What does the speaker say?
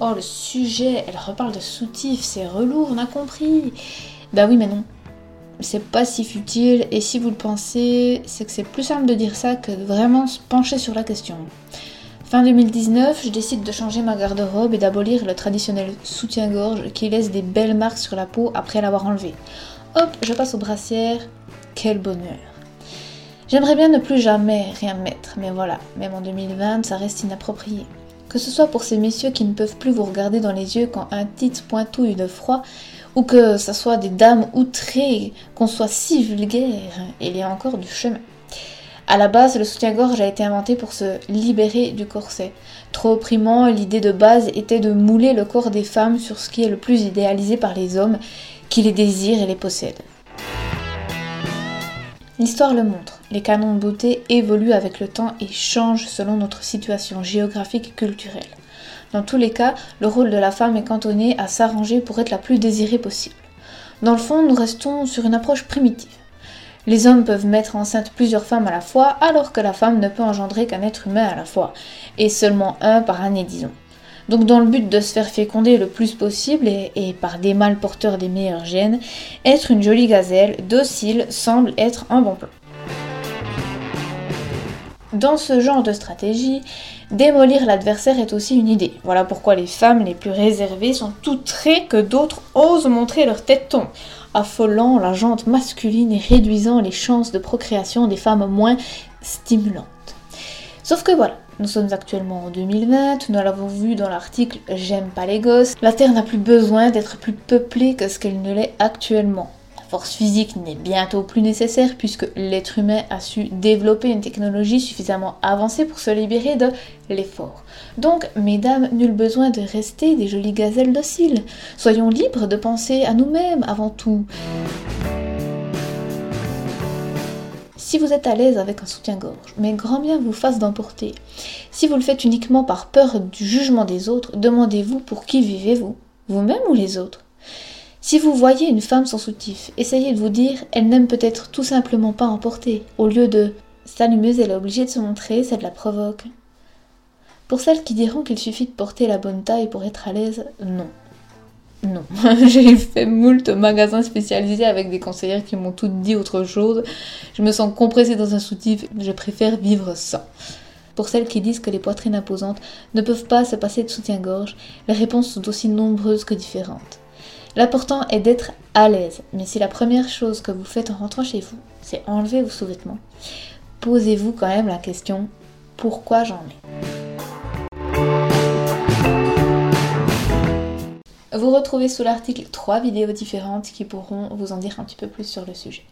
Oh, le sujet, elle reparle de soutif, c'est relou, on a compris. Bah oui, mais non. C'est pas si futile, et si vous le pensez, c'est que c'est plus simple de dire ça que vraiment se pencher sur la question. Fin 2019, je décide de changer ma garde-robe et d'abolir le traditionnel soutien-gorge qui laisse des belles marques sur la peau après l'avoir enlevé. Hop, je passe aux brassières. Quel bonheur. J'aimerais bien ne plus jamais rien mettre, mais voilà, même en 2020, ça reste inapproprié. Que ce soit pour ces messieurs qui ne peuvent plus vous regarder dans les yeux quand un titre pointouille de froid, ou que ce soit des dames outrées, qu'on soit si vulgaire, il y a encore du chemin. À la base, le soutien-gorge a été inventé pour se libérer du corset. Trop opprimant, l'idée de base était de mouler le corps des femmes sur ce qui est le plus idéalisé par les hommes, qui les désirent et les possèdent. L'histoire le montre, les canons de beauté évoluent avec le temps et changent selon notre situation géographique et culturelle. Dans tous les cas, le rôle de la femme est cantonné à s'arranger pour être la plus désirée possible. Dans le fond, nous restons sur une approche primitive. Les hommes peuvent mettre enceinte plusieurs femmes à la fois, alors que la femme ne peut engendrer qu'un être humain à la fois, et seulement un par année, disons. Donc dans le but de se faire féconder le plus possible et, par des mâles porteurs des meilleurs gènes, être une jolie gazelle docile semble être un bon plan. Dans ce genre de stratégie, démolir l'adversaire est aussi une idée. Voilà pourquoi les femmes les plus réservées sont très que d'autres osent montrer leur tête-ton, affolant la jante masculine et réduisant les chances de procréation des femmes moins stimulantes. Sauf que voilà, nous sommes actuellement en 2020, nous l'avons vu dans l'article J'aime pas les gosses. La Terre n'a plus besoin d'être plus peuplée que ce qu'elle ne l'est actuellement. Force physique n'est bientôt plus nécessaire puisque l'être humain a su développer une technologie suffisamment avancée pour se libérer de l'effort. Donc, mesdames, nul besoin de rester des jolies gazelles dociles. Soyons libres de penser à nous-mêmes avant tout. Si vous êtes à l'aise avec un soutien-gorge, mais grand bien vous fasse d'emporter. Si vous le faites uniquement par peur du jugement des autres, demandez-vous pour qui vivez-vous, vous-même ou les autres? Si vous voyez une femme sans soutif, essayez de vous dire elle n'aime peut-être tout simplement pas emporter, au lieu de s'allumeuse, elle est obligée de se montrer, ça de la provoque. Pour celles qui diront qu'il suffit de porter la bonne taille pour être à l'aise, non. Non, j'ai fait moult magasins spécialisés avec des conseillères qui m'ont toutes dit autre chose. Je me sens compressée dans un soutif, je préfère vivre sans. Pour celles qui disent que les poitrines imposantes ne peuvent pas se passer de soutien-gorge, les réponses sont aussi nombreuses que différentes. L'important est d'être à l'aise, mais si la première chose que vous faites en rentrant chez vous, c'est enlever vos sous-vêtements, posez-vous quand même la question pourquoi j'en ai? Vous retrouvez sous l'article trois vidéos différentes qui pourront vous en dire un petit peu plus sur le sujet.